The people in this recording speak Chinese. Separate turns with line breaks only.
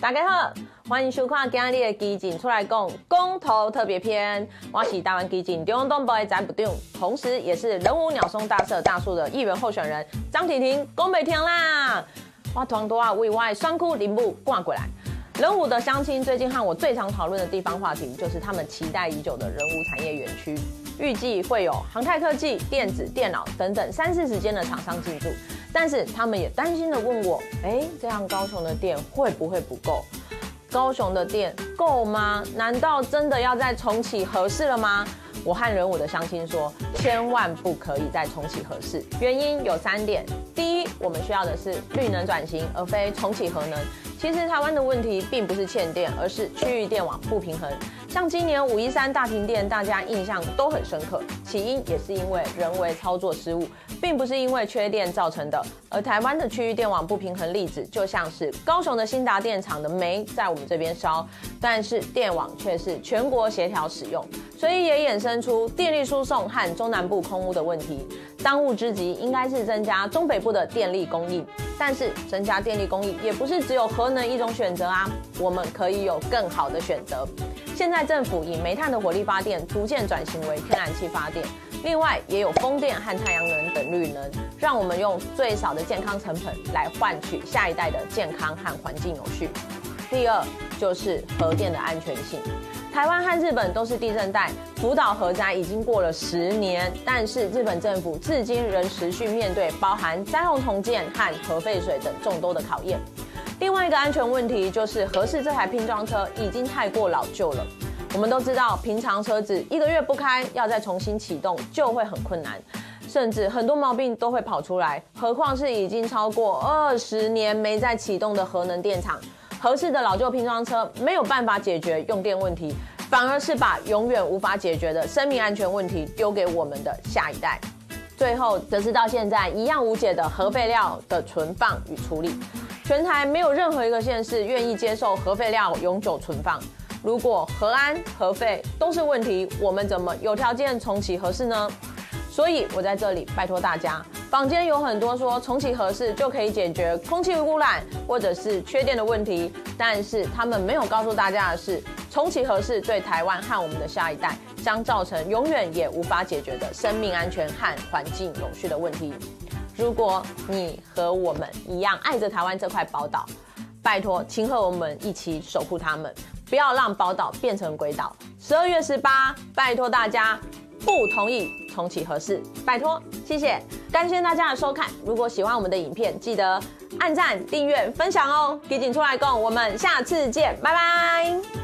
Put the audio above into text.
大家好，欢迎收看今日的基金出来讲公投特别篇。我是台湾基进中央党部的财务长，同时也是仁武鸟松大社大树的议员候选人张婷婷。讲袂听啦，我团多啊为外双库林部挂过来。仁武的乡亲最近和我最常讨论的地方话题，就是他们期待已久的仁武产业园区，预计会有航太科技、电子、电脑等等三四十间的厂商进驻。但是他们也担心的问我：“哎，这样高雄的店会不会不够？高雄的店够吗？难道真的要再重启合适了吗？”我和人武的相亲说：“千万不可以再重启合适，原因有三点。第一，我们需要的是绿能转型，而非重启核能。其实台湾的问题并不是欠电，而是区域电网不平衡。像今年五一三大停电，大家印象都很深刻，起因也是因为人为操作失误。”并不是因为缺电造成的，而台湾的区域电网不平衡例子，就像是高雄的兴达电厂的煤在我们这边烧，但是电网却是全国协调使用，所以也衍生出电力输送和中南部空污的问题。当务之急应该是增加中北部的电力供应，但是增加电力供应也不是只有核能一种选择啊，我们可以有更好的选择。现在政府以煤炭的火力发电逐渐转型为天然气发电。另外也有风电和太阳能等绿能，让我们用最少的健康成本来换取下一代的健康和环境有序。第二就是核电的安全性。台湾和日本都是地震带，福岛核灾已经过了十年，但是日本政府至今仍持续面对包含灾后重建和核废水等众多的考验。另外一个安全问题就是合适这台拼装车已经太过老旧了。我们都知道，平常车子一个月不开，要再重新启动就会很困难，甚至很多毛病都会跑出来。何况是已经超过二十年没再启动的核能电厂，合适的老旧拼装车没有办法解决用电问题，反而是把永远无法解决的生命安全问题丢给我们的下一代。最后，则是到现在一样无解的核废料的存放与处理，全台没有任何一个县市愿意接受核废料永久存放。如果核安、核废都是问题，我们怎么有条件重启核四呢？所以我在这里拜托大家，坊间有很多说重启核四就可以解决空气污染或者是缺电的问题，但是他们没有告诉大家的是，重启核四对台湾和我们的下一代将造成永远也无法解决的生命安全和环境永续的问题。如果你和我们一样爱着台湾这块宝岛，拜托，请和我们一起守护他们。不要让宝岛变成鬼岛。十二月十八，拜托大家不同意重启合适，拜托，谢谢，感谢大家的收看。如果喜欢我们的影片，记得按赞、订阅、分享哦。基进出来共，我们下次见，拜拜。